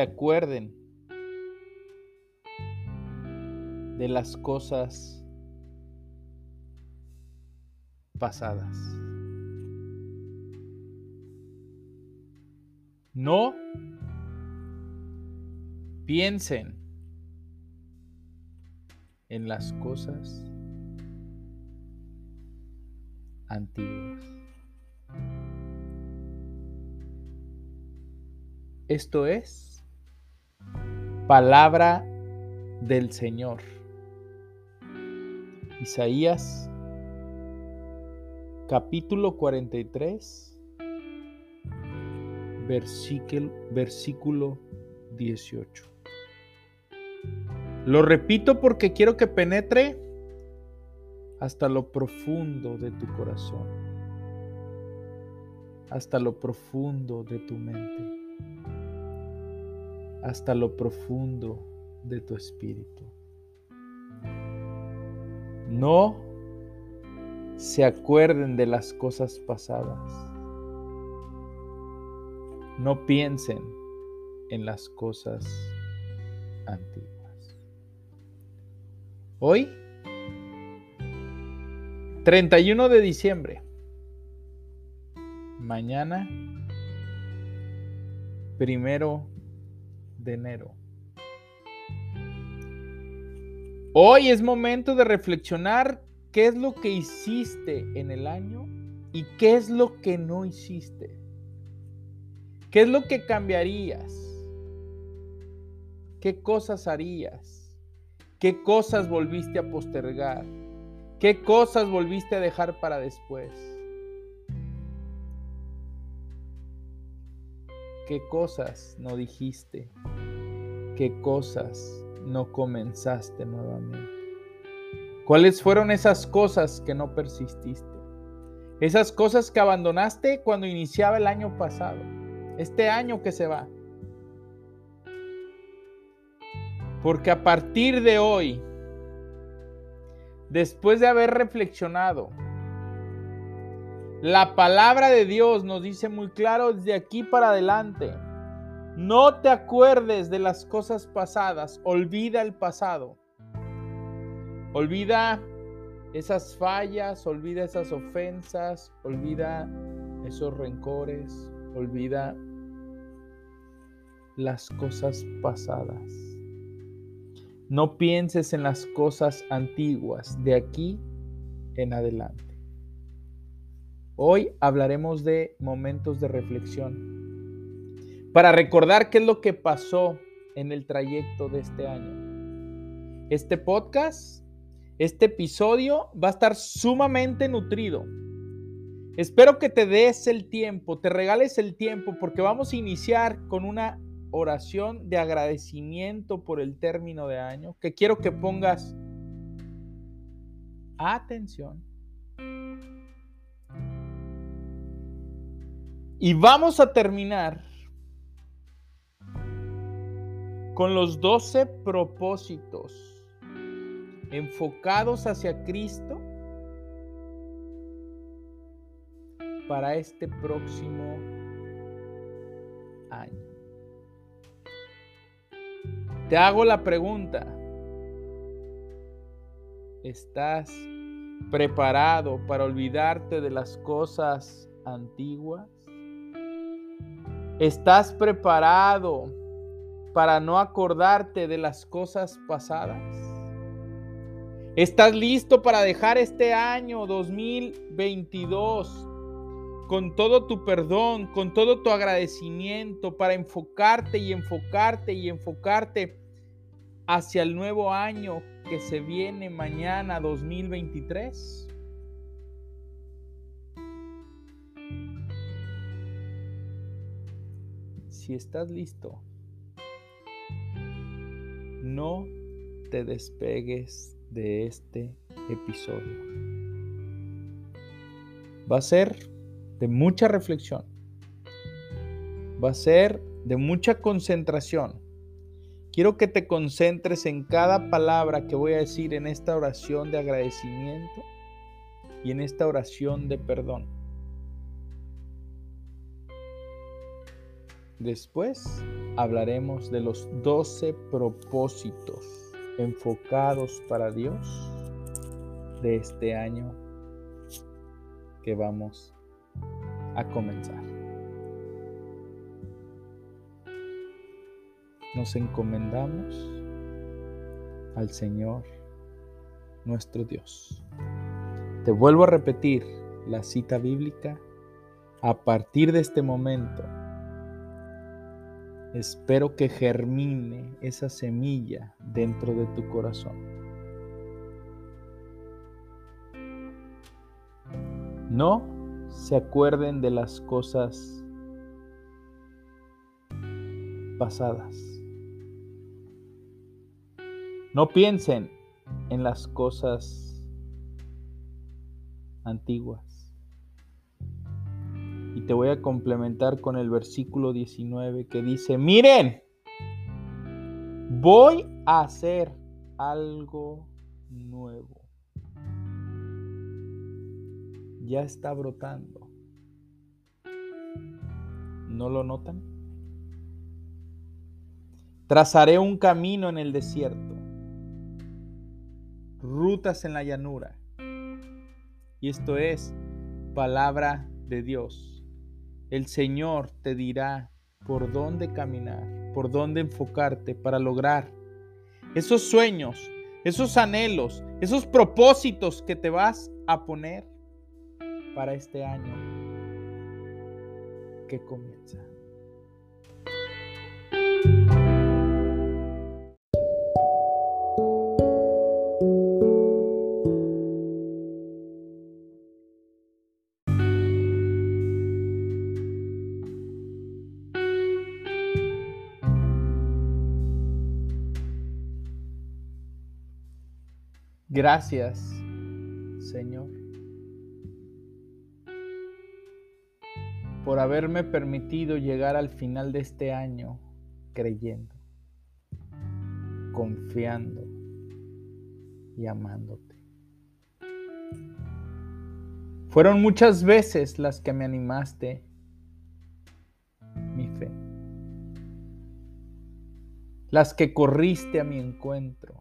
Acuerden de las cosas pasadas. No piensen en las cosas antiguas. Esto es palabra del Señor. Isaías capítulo 43, versículo, versículo 18. Lo repito porque quiero que penetre hasta lo profundo de tu corazón, hasta lo profundo de tu mente hasta lo profundo de tu espíritu. No se acuerden de las cosas pasadas. No piensen en las cosas antiguas. Hoy, 31 de diciembre. Mañana, primero de enero. Hoy es momento de reflexionar qué es lo que hiciste en el año y qué es lo que no hiciste. ¿Qué es lo que cambiarías? ¿Qué cosas harías? ¿Qué cosas volviste a postergar? ¿Qué cosas volviste a dejar para después? ¿Qué cosas no dijiste? ¿Qué cosas no comenzaste nuevamente? ¿Cuáles fueron esas cosas que no persististe? Esas cosas que abandonaste cuando iniciaba el año pasado, este año que se va. Porque a partir de hoy, después de haber reflexionado, la palabra de Dios nos dice muy claro desde aquí para adelante. No te acuerdes de las cosas pasadas, olvida el pasado. Olvida esas fallas, olvida esas ofensas, olvida esos rencores, olvida las cosas pasadas. No pienses en las cosas antiguas de aquí en adelante. Hoy hablaremos de momentos de reflexión para recordar qué es lo que pasó en el trayecto de este año. Este podcast, este episodio va a estar sumamente nutrido. Espero que te des el tiempo, te regales el tiempo porque vamos a iniciar con una oración de agradecimiento por el término de año que quiero que pongas atención Y vamos a terminar con los 12 propósitos enfocados hacia Cristo para este próximo año. Te hago la pregunta, ¿estás preparado para olvidarte de las cosas antiguas? ¿Estás preparado para no acordarte de las cosas pasadas? ¿Estás listo para dejar este año 2022 con todo tu perdón, con todo tu agradecimiento, para enfocarte y enfocarte y enfocarte hacia el nuevo año que se viene mañana 2023? Si estás listo, no te despegues de este episodio. Va a ser de mucha reflexión. Va a ser de mucha concentración. Quiero que te concentres en cada palabra que voy a decir en esta oración de agradecimiento y en esta oración de perdón. Después hablaremos de los 12 propósitos enfocados para Dios de este año que vamos a comenzar. Nos encomendamos al Señor nuestro Dios. Te vuelvo a repetir la cita bíblica. A partir de este momento, espero que germine esa semilla dentro de tu corazón. No se acuerden de las cosas pasadas. No piensen en las cosas antiguas. Te voy a complementar con el versículo 19 que dice, miren, voy a hacer algo nuevo. Ya está brotando. ¿No lo notan? Trazaré un camino en el desierto, rutas en la llanura. Y esto es palabra de Dios el Señor te dirá por dónde caminar, por dónde enfocarte para lograr esos sueños, esos anhelos, esos propósitos que te vas a poner para este año que comienza. Gracias, Señor, por haberme permitido llegar al final de este año creyendo, confiando y amándote. Fueron muchas veces las que me animaste mi fe, las que corriste a mi encuentro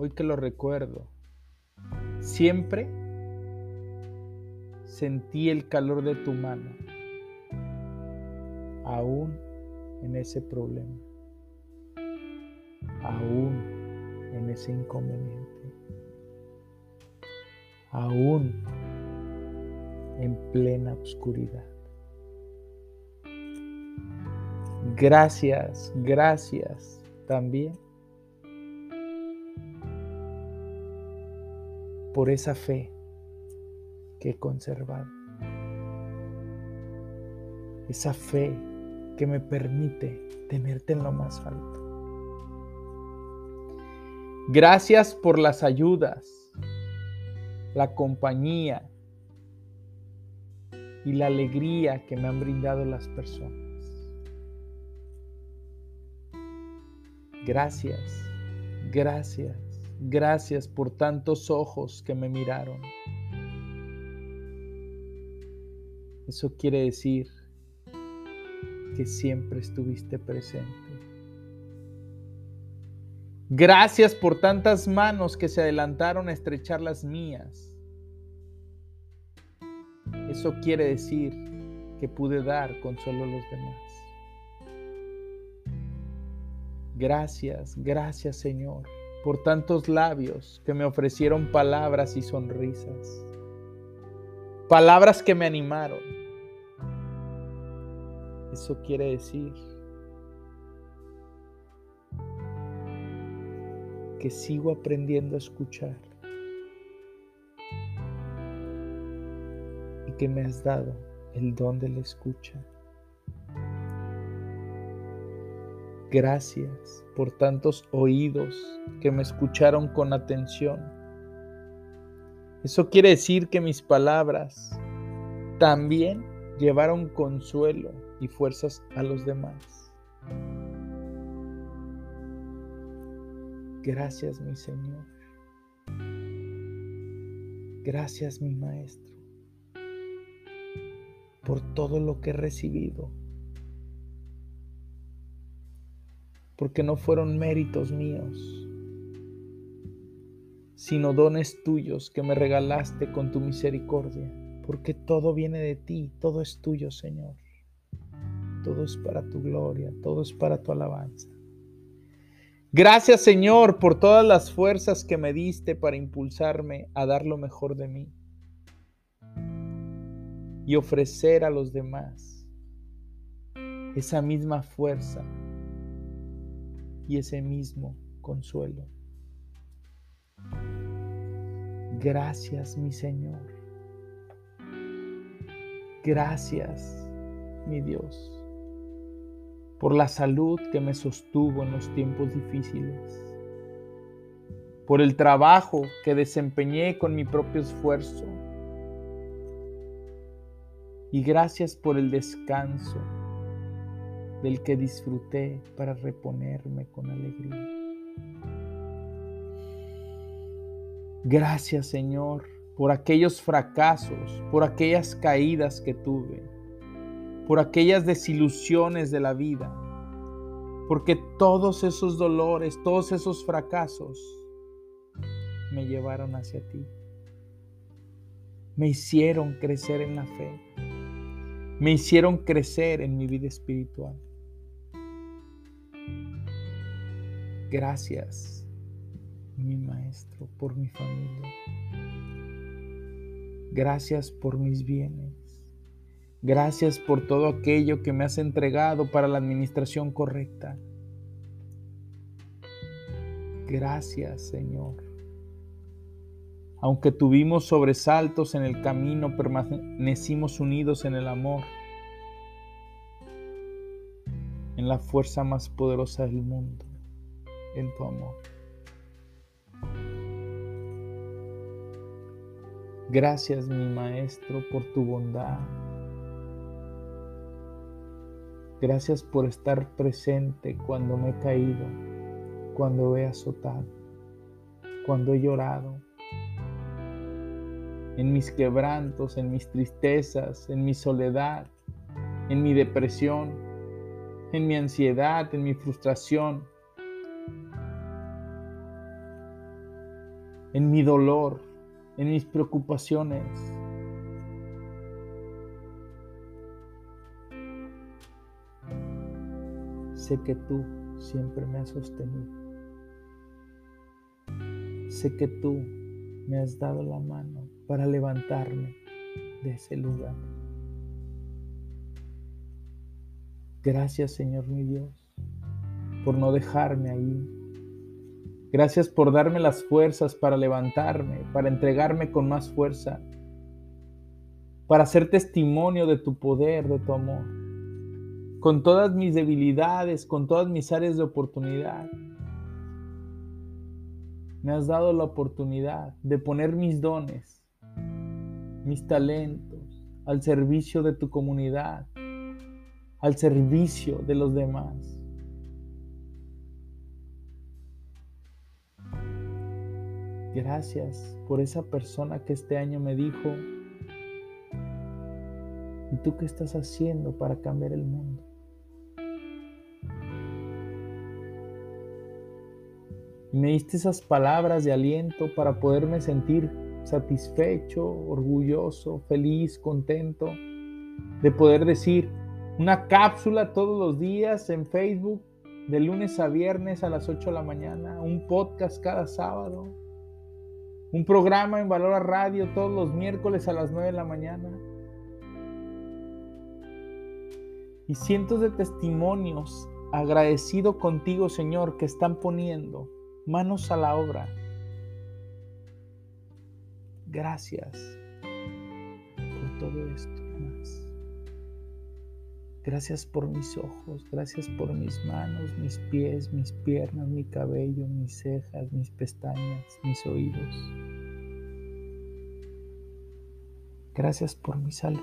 hoy que lo recuerdo, siempre sentí el calor de tu mano, aún en ese problema, aún en ese inconveniente, aún en plena oscuridad. Gracias, gracias también por esa fe que he conservado. Esa fe que me permite tenerte en lo más alto. Gracias por las ayudas, la compañía y la alegría que me han brindado las personas. Gracias, gracias Gracias por tantos ojos que me miraron. Eso quiere decir que siempre estuviste presente. Gracias por tantas manos que se adelantaron a estrechar las mías. Eso quiere decir que pude dar con solo los demás. Gracias, gracias Señor por tantos labios que me ofrecieron palabras y sonrisas, palabras que me animaron. Eso quiere decir que sigo aprendiendo a escuchar y que me has dado el don de la escucha. Gracias por tantos oídos que me escucharon con atención. Eso quiere decir que mis palabras también llevaron consuelo y fuerzas a los demás. Gracias mi Señor. Gracias mi Maestro por todo lo que he recibido. Porque no fueron méritos míos, sino dones tuyos que me regalaste con tu misericordia. Porque todo viene de ti, todo es tuyo, Señor. Todo es para tu gloria, todo es para tu alabanza. Gracias Señor por todas las fuerzas que me diste para impulsarme a dar lo mejor de mí y ofrecer a los demás esa misma fuerza y ese mismo consuelo. Gracias mi Señor. Gracias mi Dios por la salud que me sostuvo en los tiempos difíciles, por el trabajo que desempeñé con mi propio esfuerzo y gracias por el descanso del que disfruté para reponerme con alegría. Gracias Señor por aquellos fracasos, por aquellas caídas que tuve, por aquellas desilusiones de la vida, porque todos esos dolores, todos esos fracasos me llevaron hacia ti, me hicieron crecer en la fe me hicieron crecer en mi vida espiritual. Gracias, mi maestro, por mi familia. Gracias por mis bienes. Gracias por todo aquello que me has entregado para la administración correcta. Gracias, Señor. Aunque tuvimos sobresaltos en el camino, permanecimos unidos en el amor, en la fuerza más poderosa del mundo, en tu amor. Gracias mi Maestro por tu bondad. Gracias por estar presente cuando me he caído, cuando he azotado, cuando he llorado en mis quebrantos, en mis tristezas, en mi soledad, en mi depresión, en mi ansiedad, en mi frustración, en mi dolor, en mis preocupaciones. Sé que tú siempre me has sostenido. Sé que tú me has dado la mano para levantarme de ese lugar. Gracias Señor mi Dios por no dejarme ahí. Gracias por darme las fuerzas para levantarme, para entregarme con más fuerza, para ser testimonio de tu poder, de tu amor, con todas mis debilidades, con todas mis áreas de oportunidad. Me has dado la oportunidad de poner mis dones mis talentos al servicio de tu comunidad, al servicio de los demás. Gracias por esa persona que este año me dijo, ¿y tú qué estás haciendo para cambiar el mundo? Me diste esas palabras de aliento para poderme sentir satisfecho, orgulloso, feliz, contento de poder decir una cápsula todos los días en Facebook, de lunes a viernes a las 8 de la mañana, un podcast cada sábado, un programa en Valor a Radio todos los miércoles a las 9 de la mañana. Y cientos de testimonios agradecido contigo, Señor, que están poniendo manos a la obra. Gracias por todo esto. Gracias por mis ojos, gracias por mis manos, mis pies, mis piernas, mi cabello, mis cejas, mis pestañas, mis oídos. Gracias por mi salud.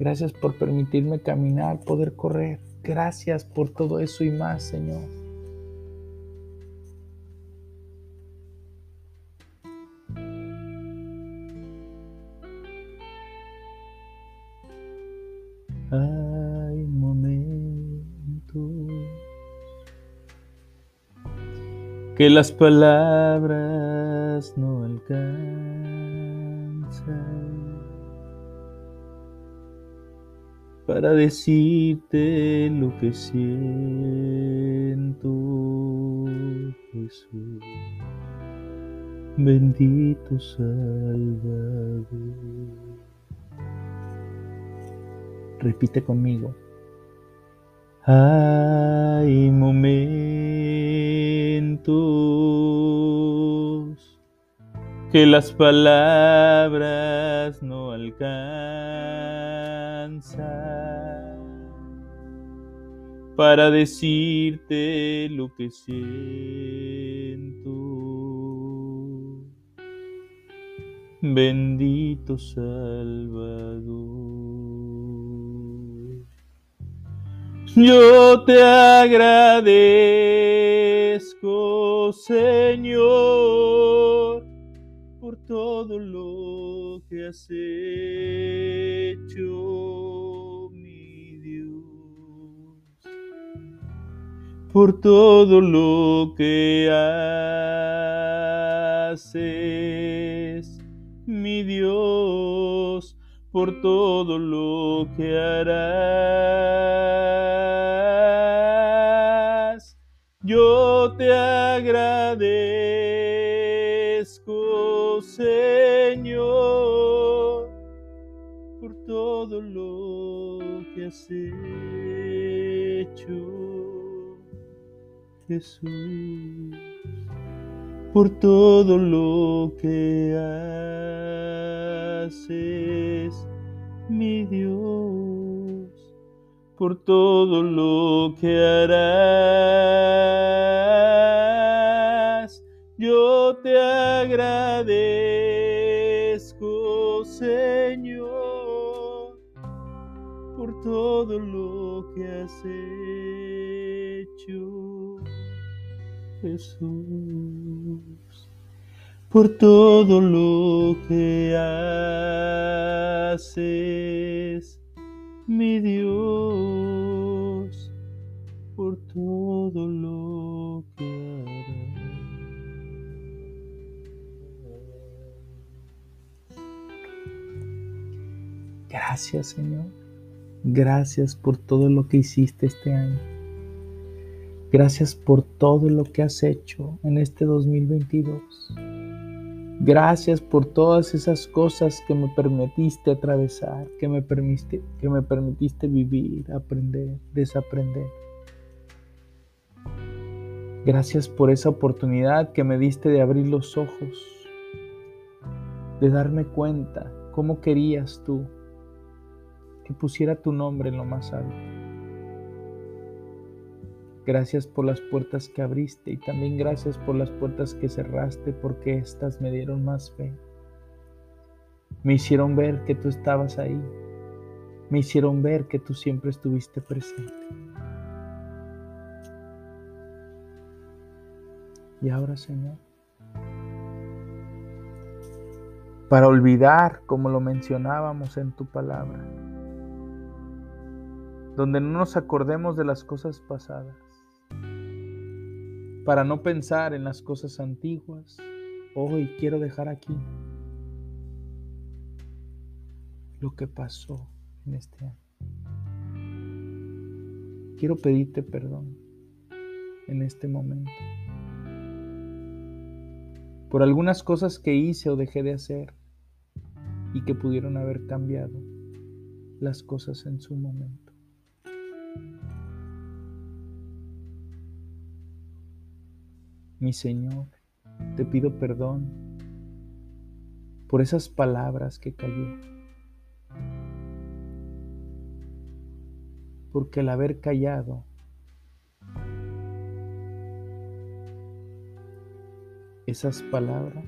Gracias por permitirme caminar, poder correr. Gracias por todo eso y más, Señor. Que las palabras no alcanzan para decirte lo que siento, Jesús. Bendito Salvador. Repite conmigo. Que las palabras no alcanzan para decirte lo que siento. Bendito Salvador. Yo te agradezco, Señor, todo lo que has hecho, mi Dios, por todo lo que haces, mi Dios por todo lo que harás. Yo te agradezco, Señor, por todo lo que has hecho, Jesús, por todo lo que haces, mi Dios, por todo lo que harás. Yo te agradezco, todo lo que has hecho, Jesús por todo lo que haces, mi Dios, por todo lo que harás. Gracias, Señor. Gracias por todo lo que hiciste este año. Gracias por todo lo que has hecho en este 2022. Gracias por todas esas cosas que me permitiste atravesar, que me permitiste, que me permitiste vivir, aprender, desaprender. Gracias por esa oportunidad que me diste de abrir los ojos, de darme cuenta cómo querías tú pusiera tu nombre en lo más alto. Gracias por las puertas que abriste y también gracias por las puertas que cerraste porque éstas me dieron más fe. Me hicieron ver que tú estabas ahí. Me hicieron ver que tú siempre estuviste presente. Y ahora, Señor, para olvidar, como lo mencionábamos en tu palabra, donde no nos acordemos de las cosas pasadas, para no pensar en las cosas antiguas. Hoy quiero dejar aquí lo que pasó en este año. Quiero pedirte perdón en este momento por algunas cosas que hice o dejé de hacer y que pudieron haber cambiado las cosas en su momento. Mi Señor, te pido perdón por esas palabras que callé. Porque al haber callado, esas palabras,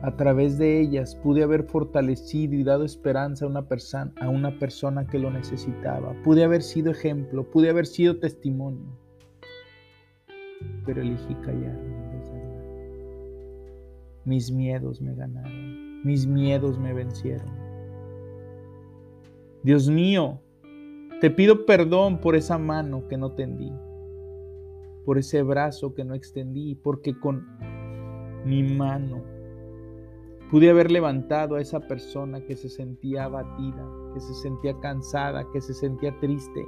a través de ellas pude haber fortalecido y dado esperanza a una, persona, a una persona que lo necesitaba. Pude haber sido ejemplo, pude haber sido testimonio. Pero elegí callarme. Mis miedos me ganaron, mis miedos me vencieron. Dios mío, te pido perdón por esa mano que no tendí, por ese brazo que no extendí, porque con mi mano pude haber levantado a esa persona que se sentía abatida, que se sentía cansada, que se sentía triste,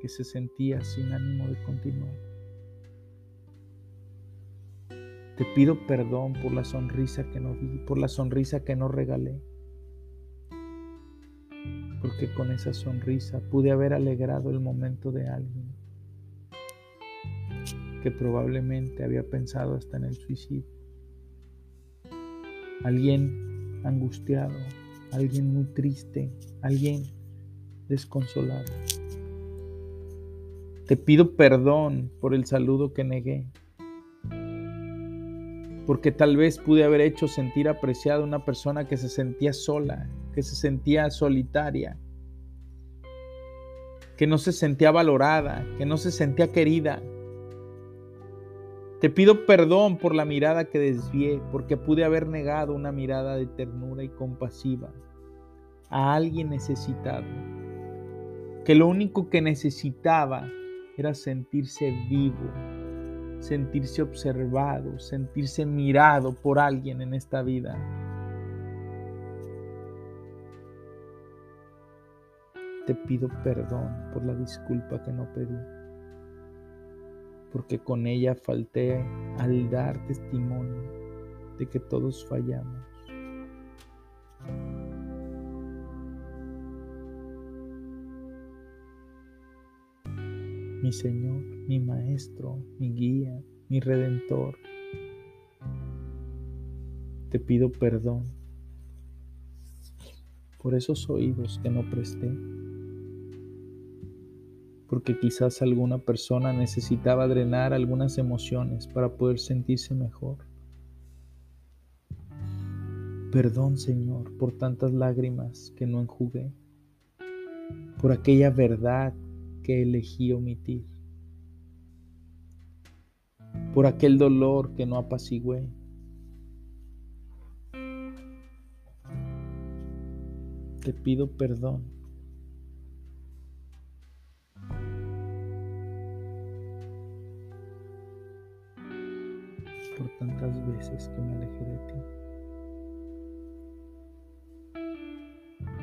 que se sentía sin ánimo de continuar. Te pido perdón por la sonrisa que no vi, por la sonrisa que no regalé. Porque con esa sonrisa pude haber alegrado el momento de alguien que probablemente había pensado hasta en el suicidio. Alguien angustiado, alguien muy triste, alguien desconsolado. Te pido perdón por el saludo que negué, porque tal vez pude haber hecho sentir apreciada a una persona que se sentía sola, que se sentía solitaria, que no se sentía valorada, que no se sentía querida. Te pido perdón por la mirada que desvié, porque pude haber negado una mirada de ternura y compasiva a alguien necesitado, que lo único que necesitaba era sentirse vivo, sentirse observado, sentirse mirado por alguien en esta vida. Te pido perdón por la disculpa que no pedí, porque con ella falté al dar testimonio de que todos fallamos. mi Señor, mi Maestro, mi guía, mi Redentor. Te pido perdón por esos oídos que no presté, porque quizás alguna persona necesitaba drenar algunas emociones para poder sentirse mejor. Perdón, Señor, por tantas lágrimas que no enjugué, por aquella verdad que elegí omitir, por aquel dolor que no apacigué. Te pido perdón. por tantas veces que me alejé de ti.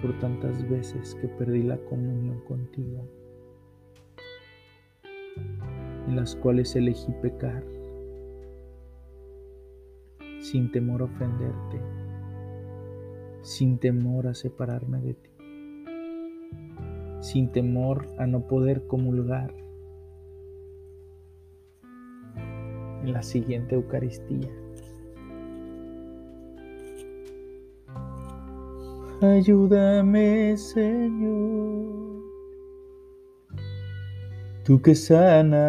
Por tantas veces que perdí la comunión contigo en las cuales elegí pecar, sin temor a ofenderte, sin temor a separarme de ti, sin temor a no poder comulgar en la siguiente Eucaristía. Ayúdame, Señor tú que sanas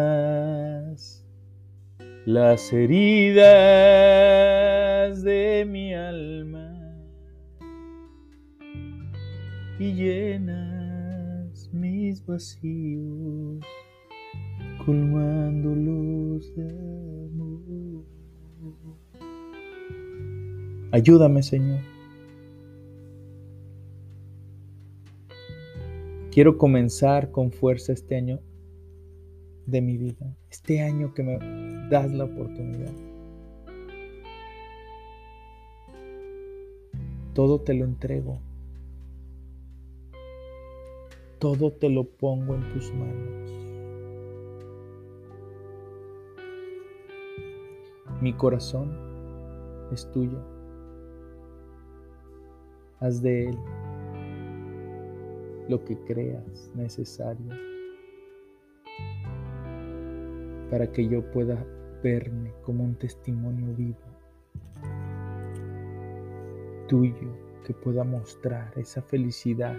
las heridas de mi alma y llenas mis vacíos colmándolos de amor. Ayúdame, Señor. Quiero comenzar con fuerza este año de mi vida, este año que me das la oportunidad. Todo te lo entrego. Todo te lo pongo en tus manos. Mi corazón es tuyo. Haz de él lo que creas necesario para que yo pueda verme como un testimonio vivo tuyo que pueda mostrar esa felicidad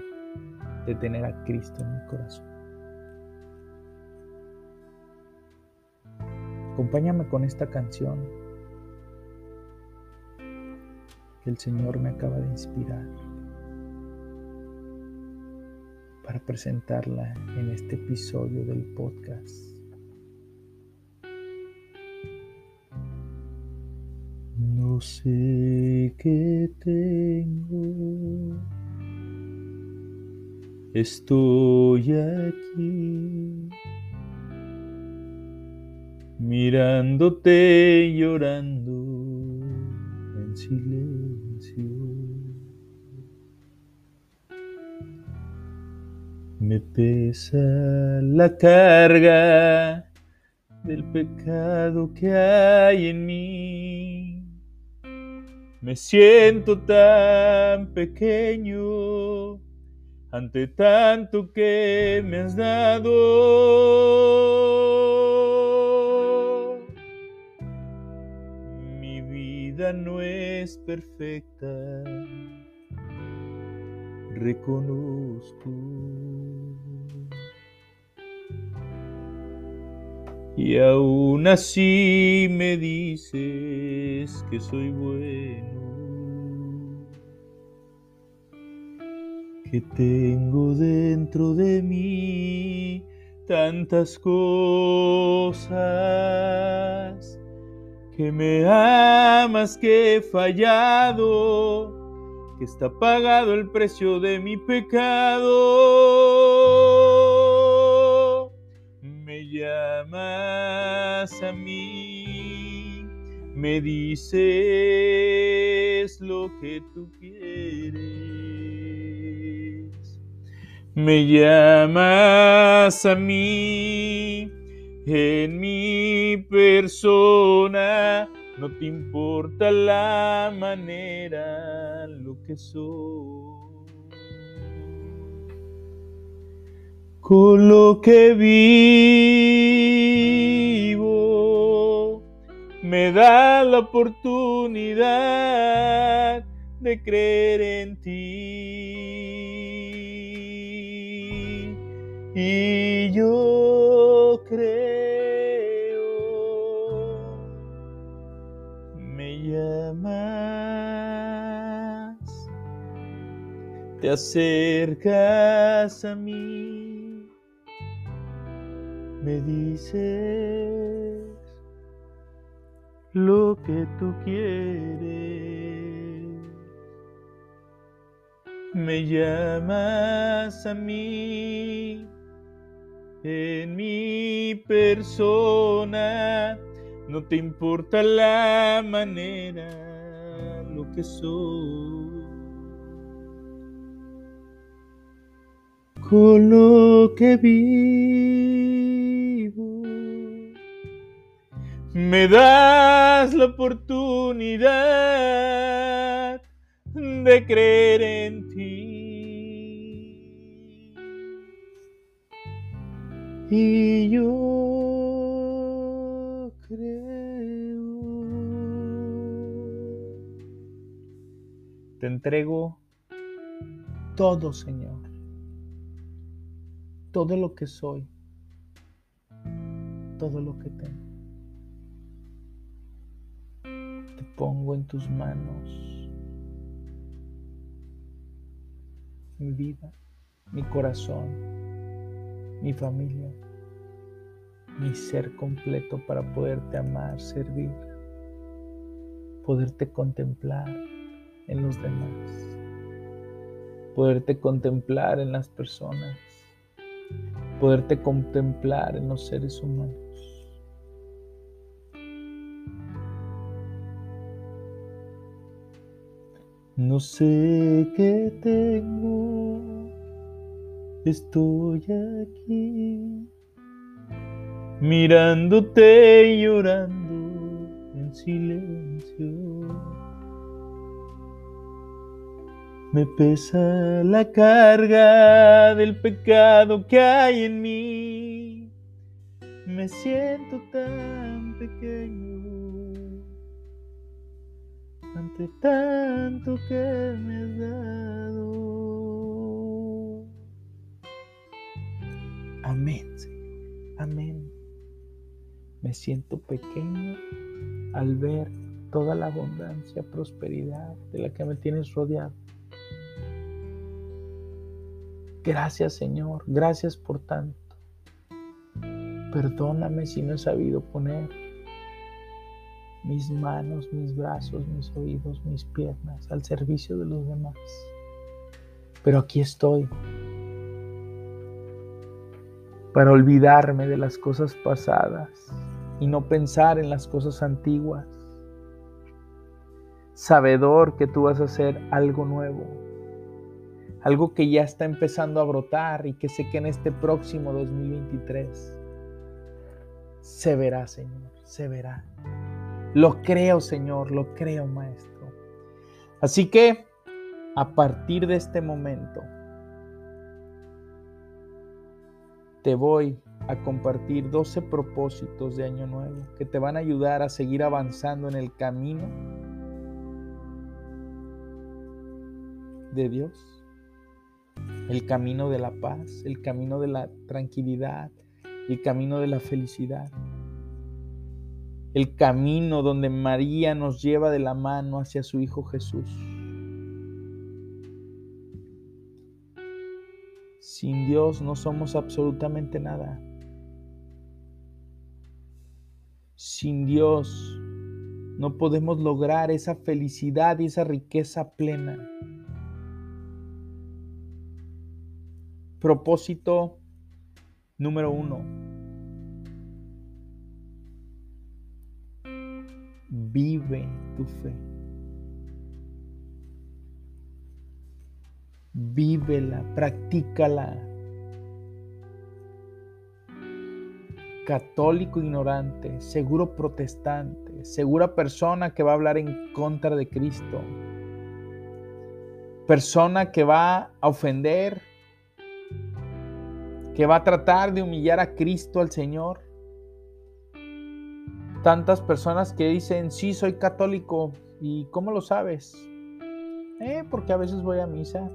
de tener a Cristo en mi corazón. Acompáñame con esta canción que el Señor me acaba de inspirar para presentarla en este episodio del podcast. Sé qué tengo. Estoy aquí mirándote llorando en silencio. Me pesa la carga del pecado que hay en mí. Me siento tan pequeño ante tanto que me has dado. Mi vida no es perfecta, reconozco. Y aún así me dices que soy bueno. Que tengo dentro de mí tantas cosas. Que me amas, que he fallado. Que está pagado el precio de mi pecado llamas a mí, me dices lo que tú quieres. Me llamas a mí en mi persona, no te importa la manera, lo que soy. Con lo que vivo, me da la oportunidad de creer en ti. Y yo creo, me llamas, te acercas a mí me dices lo que tú quieres. Me llamas a mí en mi persona. No te importa la manera, lo que soy. Con lo que vi me das la oportunidad de creer en ti. Y yo creo. Te entrego todo, Señor. Todo lo que soy. Todo lo que tengo. Pongo en tus manos mi vida, mi corazón, mi familia, mi ser completo para poderte amar, servir, poderte contemplar en los demás, poderte contemplar en las personas, poderte contemplar en los seres humanos. No sé qué tengo, estoy aquí, mirándote y llorando en silencio. Me pesa la carga del pecado que hay en mí. me siento tan pequeño ante tanto que me has dado. Amén, Señor. Amén. Me siento pequeño al ver toda la abundancia, prosperidad de la que me tienes rodeado. Gracias Señor, gracias por tanto. Perdóname si no he sabido poner mis manos, mis brazos, mis oídos, mis piernas al servicio de los demás. Pero aquí estoy para olvidarme de las cosas pasadas y no pensar en las cosas antiguas. Sabedor que tú vas a hacer algo nuevo, algo que ya está empezando a brotar y que sé que en este próximo 2023 se verá, Señor, se verá. Lo creo, Señor, lo creo, Maestro. Así que, a partir de este momento, te voy a compartir 12 propósitos de Año Nuevo que te van a ayudar a seguir avanzando en el camino de Dios, el camino de la paz, el camino de la tranquilidad, el camino de la felicidad, el camino donde María nos lleva de la mano hacia su Hijo Jesús. Sin Dios no somos absolutamente nada. Sin Dios no podemos lograr esa felicidad y esa riqueza plena. Propósito número uno. Vive tu fe. Vívela, practícala. Católico ignorante, seguro protestante, segura persona que va a hablar en contra de Cristo. Persona que va a ofender, que va a tratar de humillar a Cristo, al Señor. Tantas personas que dicen, sí, soy católico. ¿Y cómo lo sabes? Eh, porque a veces voy a misa.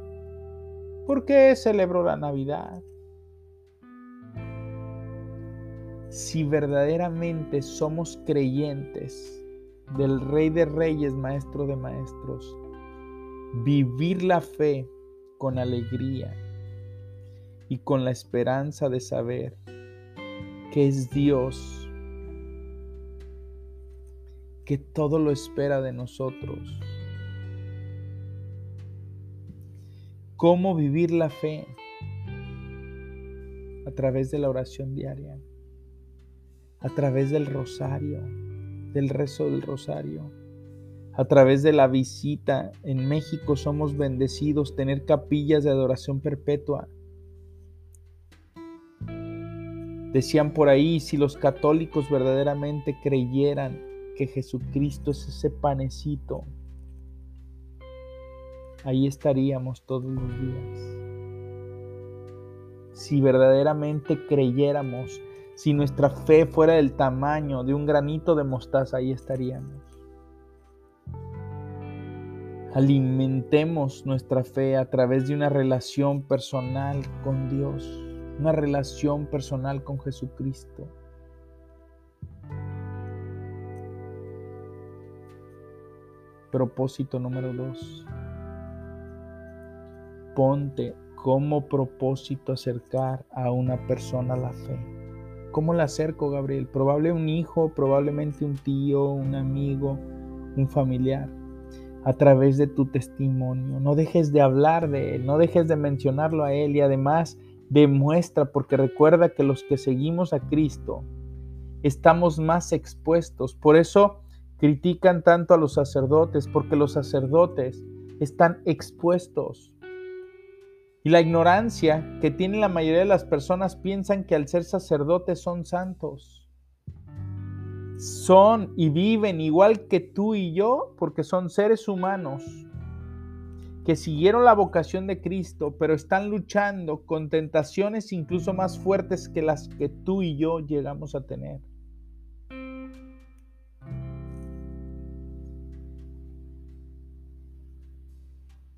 ¿Por qué celebro la Navidad? Si verdaderamente somos creyentes del Rey de Reyes, Maestro de Maestros, vivir la fe con alegría y con la esperanza de saber que es Dios, que todo lo espera de nosotros cómo vivir la fe a través de la oración diaria, a través del rosario, del rezo del rosario, a través de la visita. En México somos bendecidos tener capillas de adoración perpetua. Decían por ahí, si los católicos verdaderamente creyeran que Jesucristo es ese panecito ahí estaríamos todos los días. Si verdaderamente creyéramos, si nuestra fe fuera del tamaño de un granito de mostaza, ahí estaríamos. Alimentemos nuestra fe a través de una relación personal con Dios, una relación personal con Jesucristo. Propósito número dos ponte como propósito acercar a una persona a la fe. ¿Cómo la acerco, Gabriel? Probable un hijo, probablemente un tío, un amigo, un familiar. A través de tu testimonio. No dejes de hablar de él, no dejes de mencionarlo a él y además demuestra, porque recuerda que los que seguimos a Cristo estamos más expuestos. Por eso critican tanto a los sacerdotes, porque los sacerdotes están expuestos y la ignorancia que tiene la mayoría de las personas piensan que al ser sacerdotes son santos. Son y viven igual que tú y yo porque son seres humanos que siguieron la vocación de Cristo, pero están luchando con tentaciones incluso más fuertes que las que tú y yo llegamos a tener.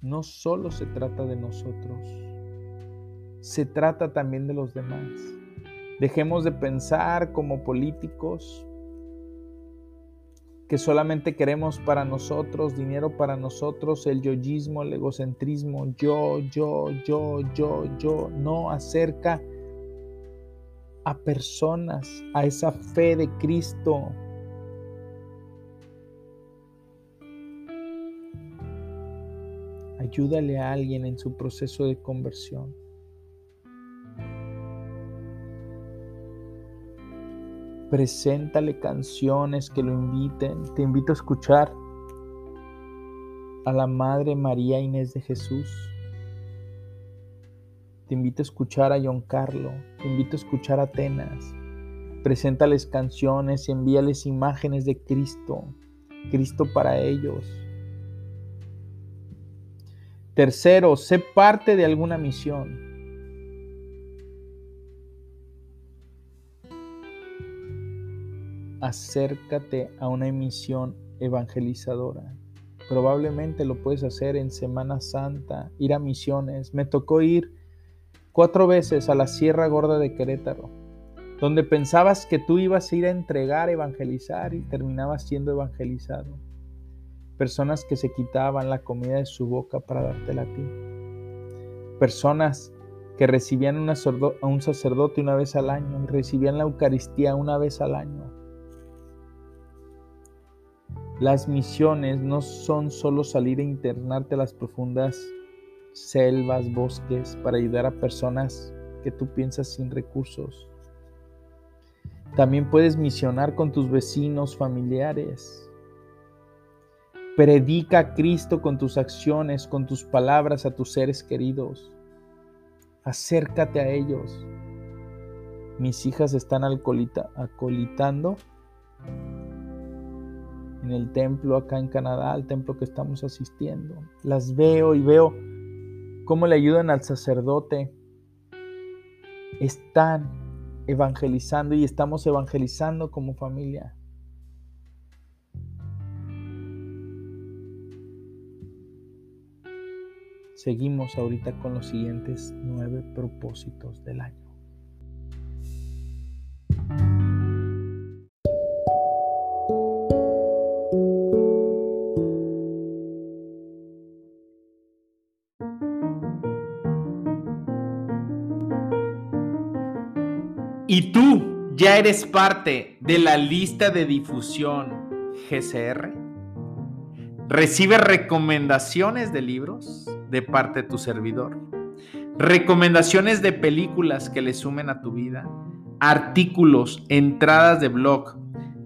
No solo se trata de nosotros, se trata también de los demás. Dejemos de pensar como políticos, que solamente queremos para nosotros, dinero para nosotros, el yoyismo, el egocentrismo, yo, yo, yo, yo, yo, no acerca a personas, a esa fe de Cristo. Ayúdale a alguien en su proceso de conversión. Preséntale canciones que lo inviten. Te invito a escuchar a la Madre María Inés de Jesús. Te invito a escuchar a John Carlo. Te invito a escuchar a Atenas. Preséntales canciones envíales imágenes de Cristo. Cristo para ellos. Tercero, sé parte de alguna misión. acércate a una emisión evangelizadora. Probablemente lo puedes hacer en Semana Santa, ir a misiones. Me tocó ir cuatro veces a la Sierra Gorda de Querétaro, donde pensabas que tú ibas a ir a entregar, evangelizar y terminabas siendo evangelizado. Personas que se quitaban la comida de su boca para dártela a ti. Personas que recibían a un sacerdote una vez al año y recibían la Eucaristía una vez al año las misiones no son solo salir a internarte a las profundas selvas, bosques, para ayudar a personas que tú piensas sin recursos. También puedes misionar con tus vecinos, familiares. Predica a Cristo con tus acciones, con tus palabras a tus seres queridos. Acércate a ellos. Mis hijas están acolitando en el templo acá en Canadá, al templo que estamos asistiendo. Las veo y veo cómo le ayudan al sacerdote. Están evangelizando y estamos evangelizando como familia. Seguimos ahorita con los siguientes nueve propósitos del año. ¿Y tú ya eres parte de la lista de difusión GCR? ¿Recibe recomendaciones de libros de parte de tu servidor? ¿Recomendaciones de películas que le sumen a tu vida? ¿Artículos, entradas de blog?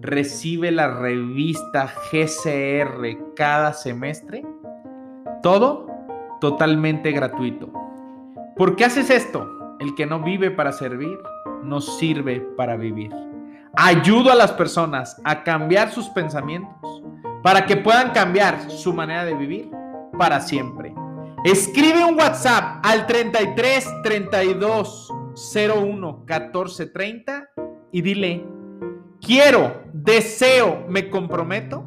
¿Recibe la revista GCR cada semestre? Todo totalmente gratuito. ¿Por qué haces esto? El que no vive para servir nos sirve para vivir. Ayudo a las personas a cambiar sus pensamientos para que puedan cambiar su manera de vivir para siempre. Escribe un WhatsApp al 33 32 01 14 30 y dile, quiero, deseo, me comprometo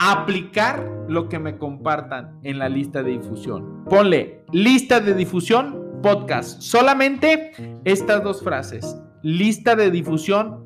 a aplicar lo que me compartan en la lista de difusión. Ponle lista de difusión podcast. Solamente estas dos frases lista de difusión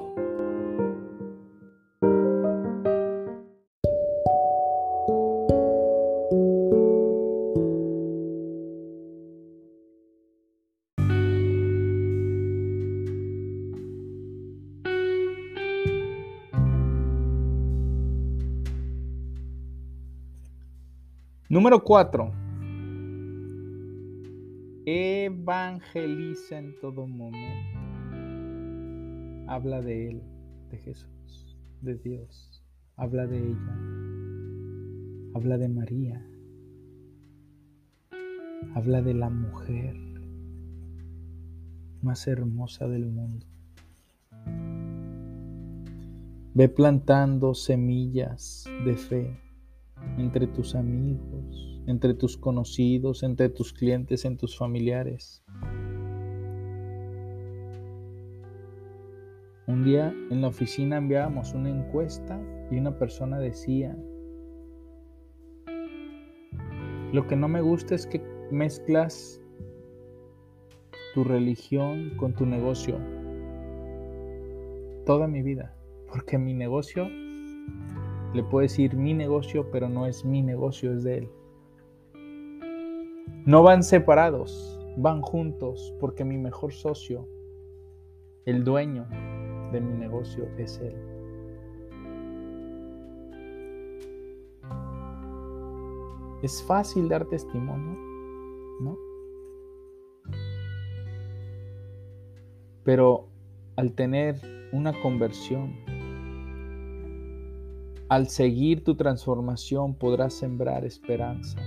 Número 4. Evangeliza en todo momento. Habla de Él, de Jesús, de Dios. habla de ella, habla de María, habla de la mujer más hermosa del mundo. Ve plantando semillas de fe entre tus amigos, entre tus conocidos, entre tus clientes, en tus familiares. Un día en la oficina enviábamos una encuesta y una persona decía, lo que no me gusta es que mezclas tu religión con tu negocio toda mi vida, porque mi negocio, le puedo decir mi negocio, pero no es mi negocio, es de él. No van separados, van juntos, porque mi mejor socio, el dueño de mi negocio, es él. Es fácil dar testimonio, ¿no? Pero al tener una conversión, al seguir tu transformación podrás sembrar esperanza,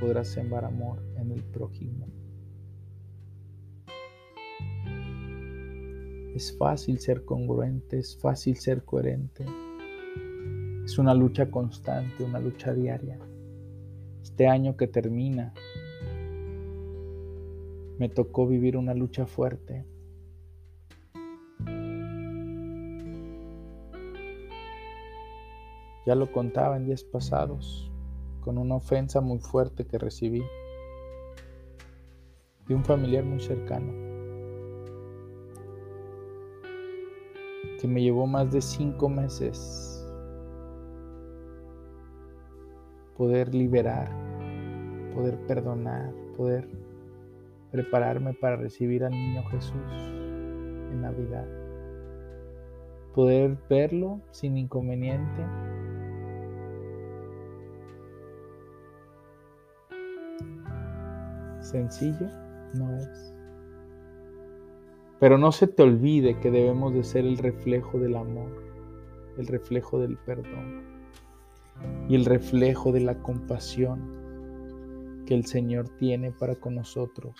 podrás sembrar amor en el prójimo. Es fácil ser congruente, es fácil ser coherente. Es una lucha constante, una lucha diaria. Este año que termina, me tocó vivir una lucha fuerte. Ya lo contaba en días pasados, con una ofensa muy fuerte que recibí de un familiar muy cercano, que me llevó más de cinco meses poder liberar, poder perdonar, poder prepararme para recibir al niño Jesús en Navidad, poder verlo sin inconveniente. Sencillo no es. Pero no se te olvide que debemos de ser el reflejo del amor, el reflejo del perdón y el reflejo de la compasión que el Señor tiene para con nosotros.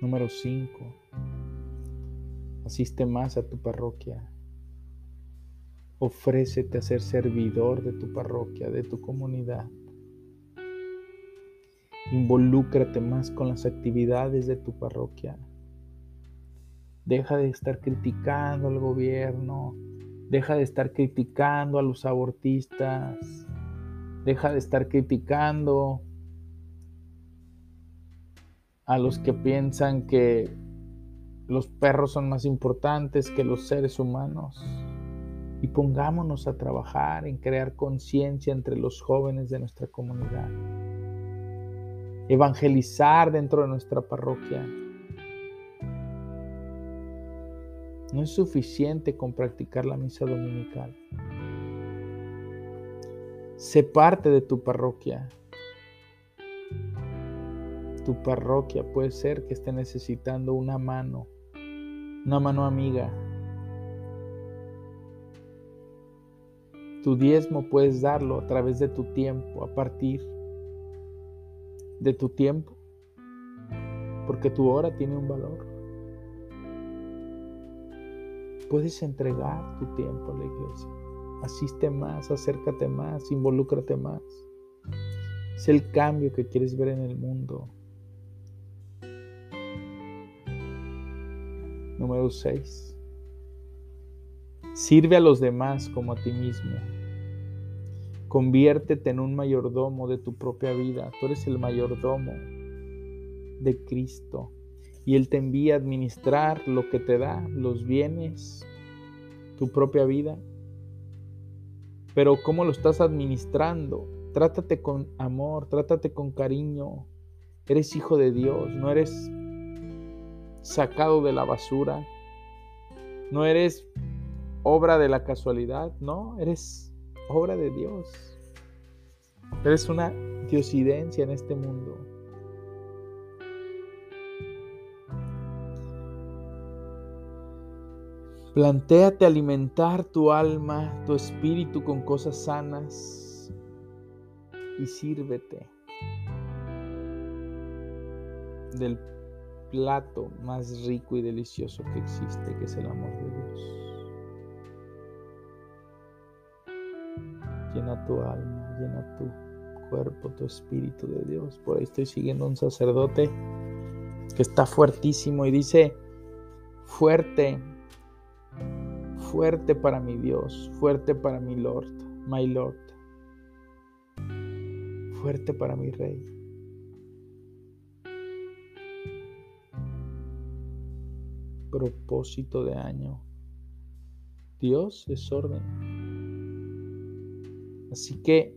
Número 5. Asiste más a tu parroquia. Ofrécete a ser servidor de tu parroquia, de tu comunidad. Involúcrate más con las actividades de tu parroquia. Deja de estar criticando al gobierno. Deja de estar criticando a los abortistas. Deja de estar criticando a los que piensan que los perros son más importantes que los seres humanos. Y pongámonos a trabajar en crear conciencia entre los jóvenes de nuestra comunidad. Evangelizar dentro de nuestra parroquia No es suficiente con practicar la misa dominical. Sé parte de tu parroquia. Tu parroquia puede ser que esté necesitando una mano, una mano amiga. Tu diezmo puedes darlo a través de tu tiempo, a partir de tu tiempo, porque tu hora tiene un valor. Puedes entregar tu tiempo a la iglesia. Asiste más, acércate más, involúcrate más. Es el cambio que quieres ver en el mundo. Número 6. Sirve a los demás como a ti mismo. Conviértete en un mayordomo de tu propia vida. Tú eres el mayordomo de Cristo y Él te envía a administrar lo que te da, los bienes, tu propia vida. Pero ¿cómo lo estás administrando? Trátate con amor, trátate con cariño. Eres hijo de Dios, no eres sacado de la basura, no eres obra de la casualidad, no, eres obra de Dios. Eres una diosidencia en este mundo. Plantéate alimentar tu alma, tu espíritu con cosas sanas y sírvete del plato más rico y delicioso que existe, que es el amor de Dios. Llena tu alma, llena tu cuerpo, tu espíritu de Dios. Por ahí estoy siguiendo un sacerdote que está fuertísimo y dice, fuerte, fuerte para mi Dios, fuerte para mi Lord, my Lord, fuerte para mi Rey. Propósito de año. Dios es orden. Así que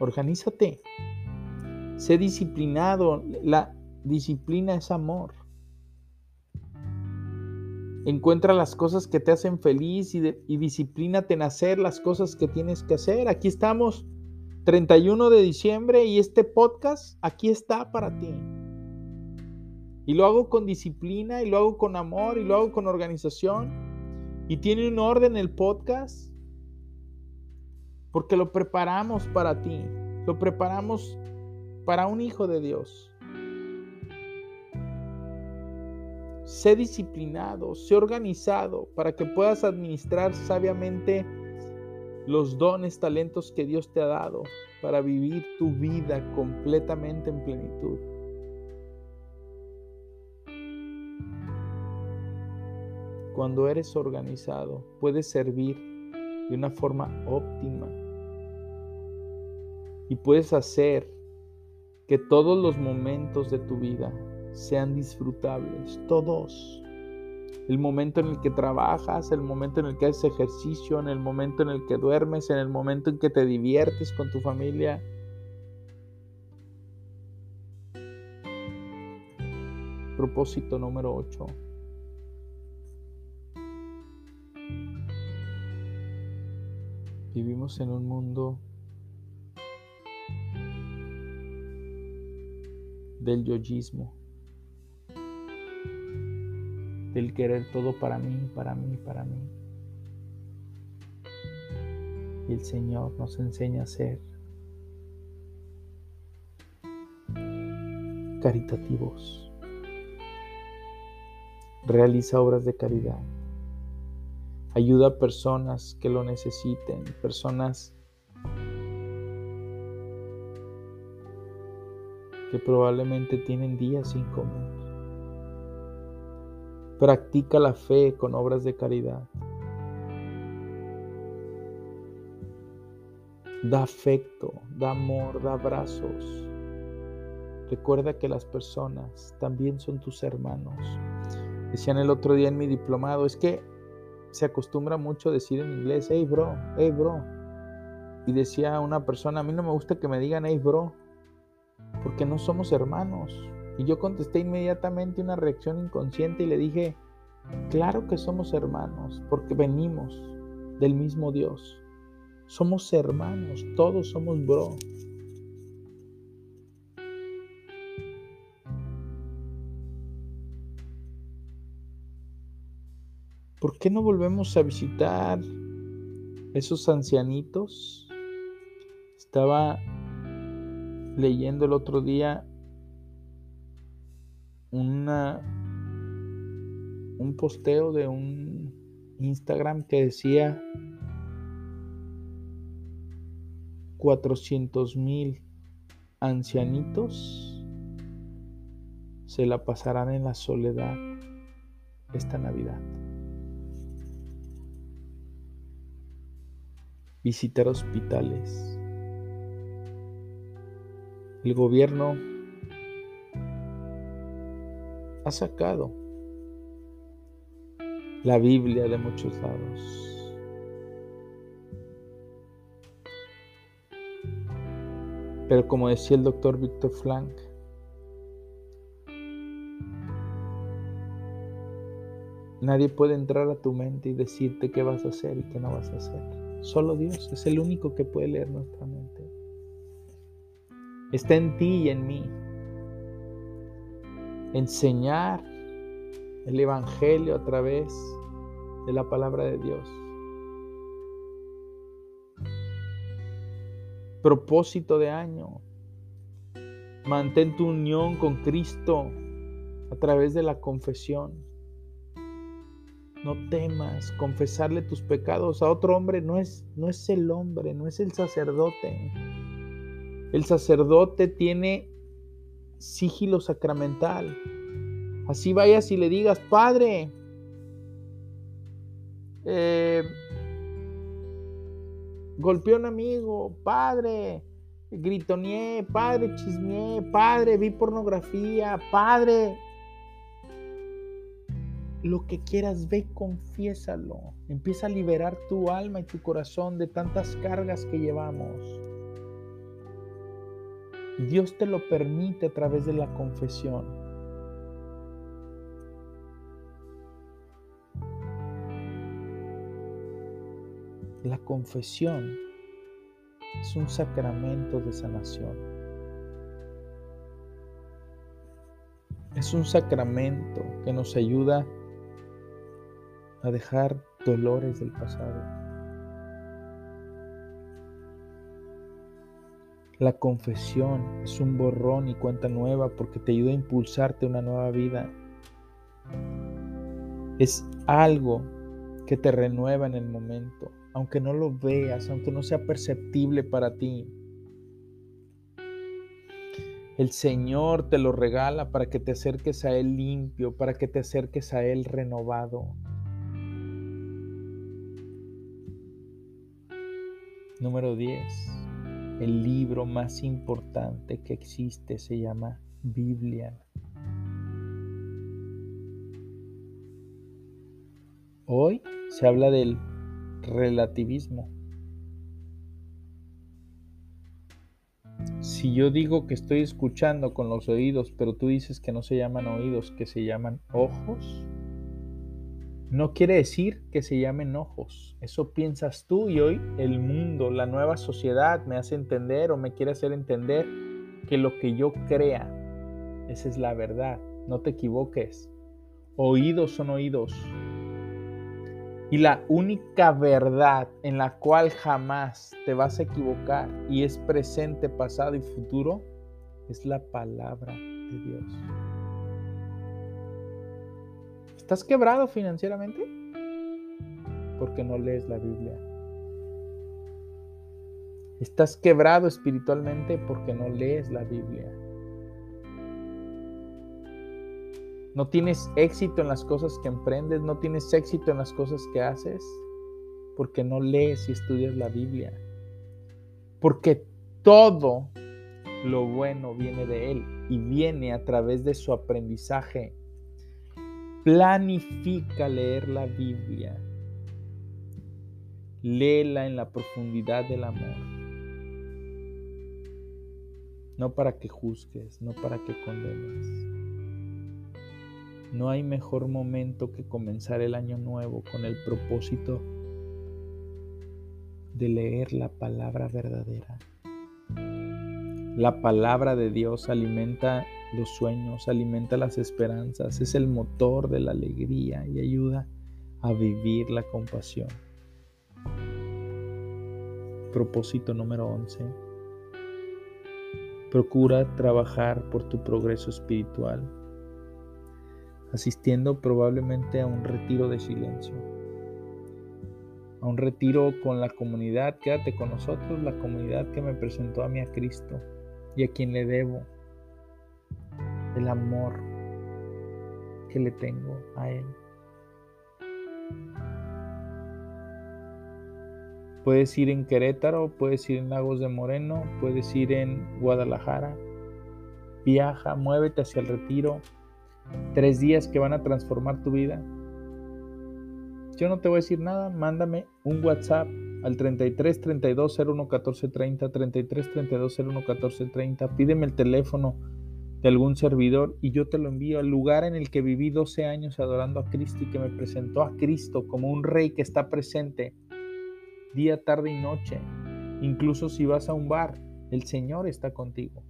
organízate. Sé disciplinado. La disciplina es amor. Encuentra las cosas que te hacen feliz y, disciplínate en hacer las cosas que tienes que hacer. Aquí estamos, 31 de diciembre, y este podcast aquí está para ti. Y lo hago con disciplina, y lo hago con amor, y lo hago con organización. Y tiene un orden el podcast, porque lo preparamos para ti, lo preparamos para un hijo de Dios. Sé disciplinado, sé organizado para que puedas administrar sabiamente los dones, talentos que Dios te ha dado para vivir tu vida completamente en plenitud. Cuando eres organizado, puedes servir de una forma óptima y puedes hacer que todos los momentos de tu vida sean disfrutables, todos. El momento en el que trabajas, el momento en el que haces ejercicio, en el momento en el que duermes, en el momento en que te diviertes con tu familia. Propósito número 8. Vivimos en un mundo del yoyismo del querer todo para mí, para mí, para mí. Y el Señor nos enseña a ser caritativos. Realiza obras de caridad. Ayuda a personas que lo necesiten, personas que probablemente tienen días sin comer. Practica la fe con obras de caridad. Da afecto, da amor, da abrazos. Recuerda que las personas también son tus hermanos. Decían el otro día en mi diplomado, es que se acostumbra mucho decir en inglés, hey bro, hey bro. Y decía una persona, a mí no me gusta que me digan hey bro, porque no somos hermanos. Y yo contesté inmediatamente una reacción inconsciente y le dije, claro que somos hermanos, porque venimos del mismo Dios. Somos hermanos, todos somos bro. ¿Por qué no volvemos a visitar esos ancianitos? Estaba leyendo el otro día una, un posteo de un Instagram que decía 400 mil ancianitos se la pasarán en la soledad esta Navidad. Visitar hospitales. El gobierno ha sacado la Biblia de muchos lados. Pero como decía el doctor Víctor Frank, nadie puede entrar a tu mente y decirte qué vas a hacer y qué no vas a hacer. Solo Dios es el único que puede leer nuestra mente. Está en ti y en mí enseñar el Evangelio a través de la palabra de Dios. Propósito de año. Mantén tu unión con Cristo a través de la confesión. No temas confesarle tus pecados a otro hombre, no es, no es el hombre, no es el sacerdote. El sacerdote tiene sigilo sacramental. Así vayas y le digas, Padre, eh, golpeé a un amigo, Padre, gritoneé, Padre, chismeé, Padre, vi pornografía, Padre, lo que quieras, ve, confiésalo. Empieza a liberar tu alma y tu corazón de tantas cargas que llevamos. Dios te lo permite a través de la confesión. La confesión es un sacramento de sanación. Es un sacramento que nos ayuda a dejar dolores del pasado. La confesión es un borrón y cuenta nueva porque te ayuda a impulsarte una nueva vida. Es algo que te renueva en el momento, aunque no lo veas, aunque no sea perceptible para ti. El Señor te lo regala para que te acerques a Él limpio, para que te acerques a Él renovado. Número 10. El libro más importante que existe se llama Biblia. Hoy se habla del relativismo. Si yo digo que estoy escuchando con los oídos, pero tú dices que no se llaman oídos, que se llaman ojos, no quiere decir que se llamen ojos. Eso piensas tú y hoy el mundo, la nueva sociedad me hace entender o me quiere hacer entender que lo que yo crea, esa es la verdad. No te equivoques. Oídos son oídos. Y la única verdad en la cual jamás te vas a equivocar y es presente, pasado y futuro es la palabra de Dios. ¿Estás quebrado financieramente? Porque no lees la Biblia. ¿Estás quebrado espiritualmente porque no lees la Biblia? ¿No tienes éxito en las cosas que emprendes? ¿No tienes éxito en las cosas que haces? Porque no lees y estudias la Biblia. Porque todo lo bueno viene de Él y viene a través de su aprendizaje Planifica leer la Biblia. Léela en la profundidad del amor. No para que juzgues, no para que condenes. No hay mejor momento que comenzar el año nuevo con el propósito de leer la palabra verdadera. La palabra de Dios alimenta los sueños, alimenta las esperanzas, es el motor de la alegría y ayuda a vivir la compasión. Propósito número 11. Procura trabajar por tu progreso espiritual, asistiendo probablemente a un retiro de silencio, a un retiro con la comunidad, quédate con nosotros, la comunidad que me presentó a mí a Cristo y a quien le debo el amor que le tengo a Él. Puedes ir en Querétaro, puedes ir en Lagos de Moreno, puedes ir en Guadalajara. Viaja, muévete hacia el retiro. Tres días que van a transformar tu vida. Yo no te voy a decir nada, mándame un WhatsApp al 33 32 01 14 30, 33 32 01 14 30. Pídeme el teléfono de algún servidor y yo te lo envío al lugar en el que viví 12 años adorando a Cristo y que me presentó a Cristo como un rey que está presente día, tarde y noche. Incluso si vas a un bar, el Señor está contigo.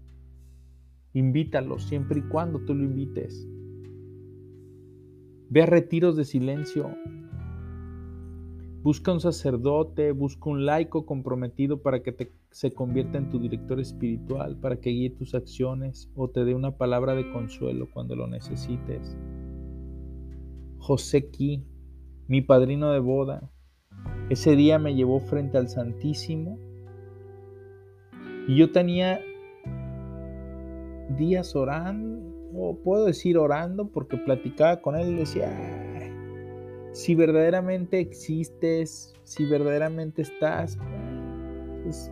Invítalo siempre y cuando tú lo invites. Ve a retiros de silencio. Busca un sacerdote, busca un laico comprometido para que te, se convierta en tu director espiritual, para que guíe tus acciones o te dé una palabra de consuelo cuando lo necesites. José Ki, mi padrino de boda, ese día me llevó frente al Santísimo y yo tenía días orando, o puedo decir orando, porque platicaba con él y decía, si verdaderamente existes, si verdaderamente estás, pues,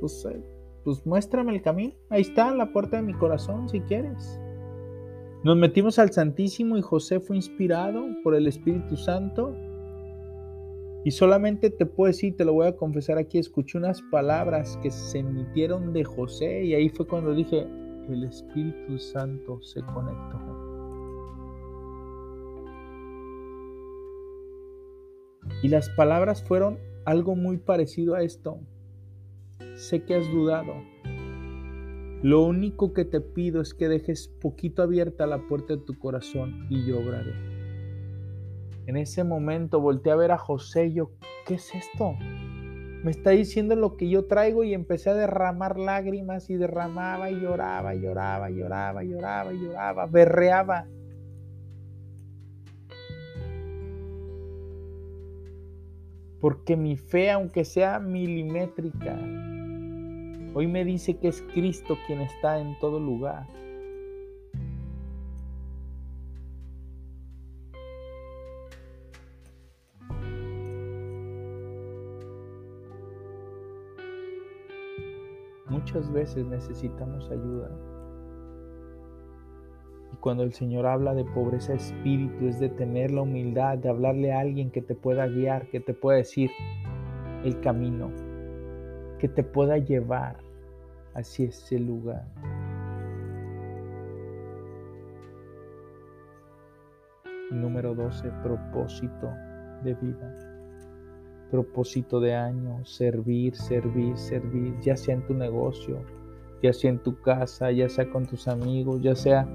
pues, eh, pues, muéstrame el camino. Ahí está, la puerta de mi corazón, si quieres. Nos metimos al Santísimo y José fue inspirado por el Espíritu Santo. Y solamente te puedo decir, te lo voy a confesar aquí, escuché unas palabras que se emitieron de José y ahí fue cuando dije, el Espíritu Santo se conectó. Y las palabras fueron algo muy parecido a esto. Sé que has dudado. Lo único que te pido es que dejes poquito abierta la puerta de tu corazón y yo obraré. En ese momento volteé a ver a José y yo, ¿qué es esto? Me está diciendo lo que yo traigo y empecé a derramar lágrimas y derramaba y lloraba, lloraba, lloraba, lloraba, lloraba, berreaba. Porque mi fe, aunque sea milimétrica, hoy me dice que es Cristo quien está en todo lugar. Muchas veces necesitamos ayuda. Y cuando el Señor habla de pobreza espíritu, es de tener la humildad, de hablarle a alguien que te pueda guiar, que te pueda decir el camino, que te pueda llevar hacia ese lugar. Número 12, propósito de vida. Propósito de año, servir, servir, servir, ya sea en tu negocio, ya sea en tu casa, ya sea con tus amigos, ya sea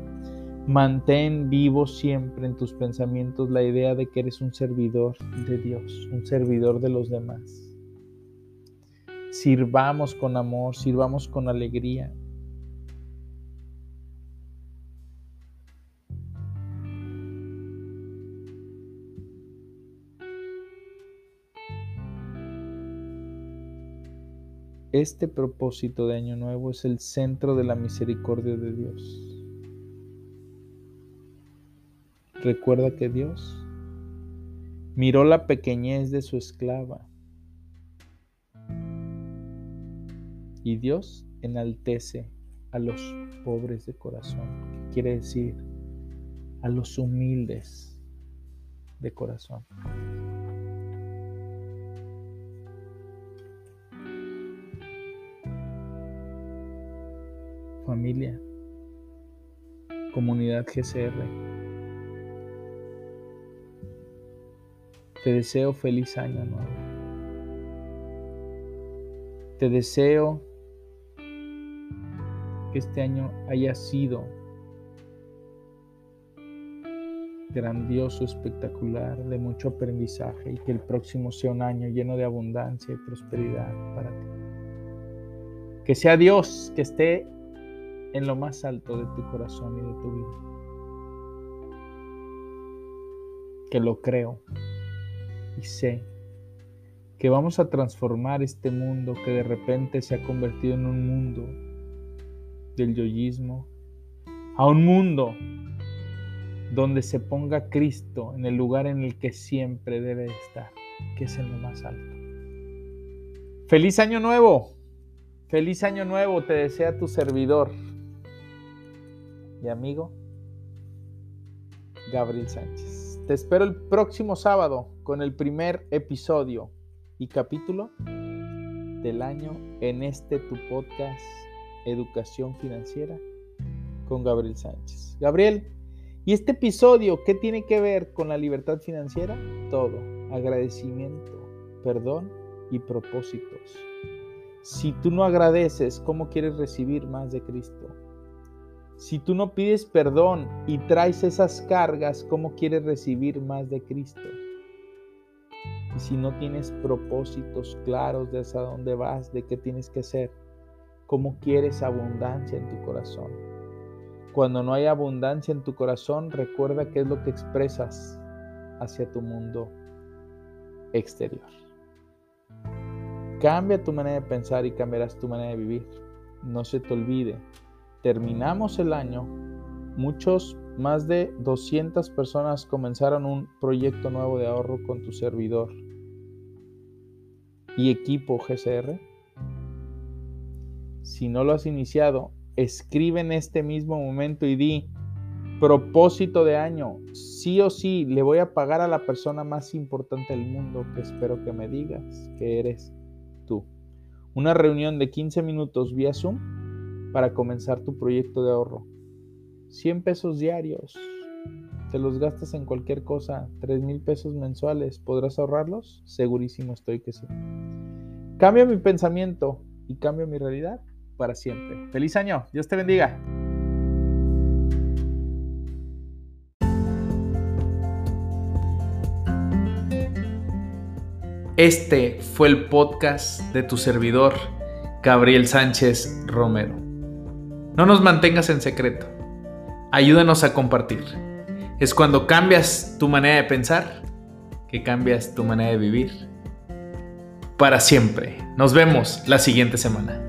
Mantén vivo siempre en tus pensamientos la idea de que eres un servidor de Dios, un servidor de los demás. Sirvamos con amor, sirvamos con alegría. Este propósito de Año Nuevo es el centro de la misericordia de Dios. Recuerda que Dios miró la pequeñez de su esclava y Dios enaltece a los pobres de corazón, que quiere decir a los humildes de corazón. Familia, comunidad GCR. Te deseo feliz año nuevo. Te deseo que este año haya sido grandioso, espectacular, de mucho aprendizaje y que el próximo sea un año lleno de abundancia y prosperidad para ti. Que sea Dios que esté en lo más alto de tu corazón y de tu vida. Que lo creo y sé que vamos a transformar este mundo que de repente se ha convertido en un mundo del yoísmo a un mundo donde se ponga Cristo en el lugar en el que siempre debe estar, que es en lo más alto. Feliz año nuevo, feliz año nuevo te desea tu servidor y amigo Gabriel Sánchez. Te espero el próximo sábado con el primer episodio y capítulo del año en este tu podcast Educación Financiera con Gabriel Sánchez. Gabriel, ¿y este episodio qué tiene que ver con la libertad financiera? Todo, agradecimiento, perdón y propósitos. Si tú no agradeces, ¿cómo quieres recibir más de Cristo? Si tú no pides perdón y traes esas cargas, ¿cómo quieres recibir más de Cristo? y si no tienes propósitos claros de hacia dónde vas, de qué tienes que hacer, cómo quieres abundancia en tu corazón. Cuando no hay abundancia en tu corazón, recuerda qué es lo que expresas hacia tu mundo exterior. Cambia tu manera de pensar y cambiarás tu manera de vivir. No se te olvide, terminamos el año, muchos, más de 200 personas comenzaron un proyecto nuevo de ahorro con tu servidor y equipo GCR. Si no lo has iniciado, escribe en este mismo momento y di, propósito de año, sí o sí, le voy a pagar a la persona más importante del mundo que espero que me digas que eres tú. Una reunión de 15 minutos vía Zoom para comenzar tu proyecto de ahorro. 100 pesos diarios. Te los gastas en cualquier cosa. 3 mil pesos mensuales. ¿Podrás ahorrarlos? Segurísimo estoy que sí. Cambia mi pensamiento y cambio mi realidad para siempre. Feliz año. Dios te bendiga. Este fue el podcast de tu servidor, Gabriel Sánchez Romero. No nos mantengas en secreto. Ayúdanos a compartir. Es cuando cambias tu manera de pensar que cambias tu manera de vivir para siempre. Nos vemos la siguiente semana.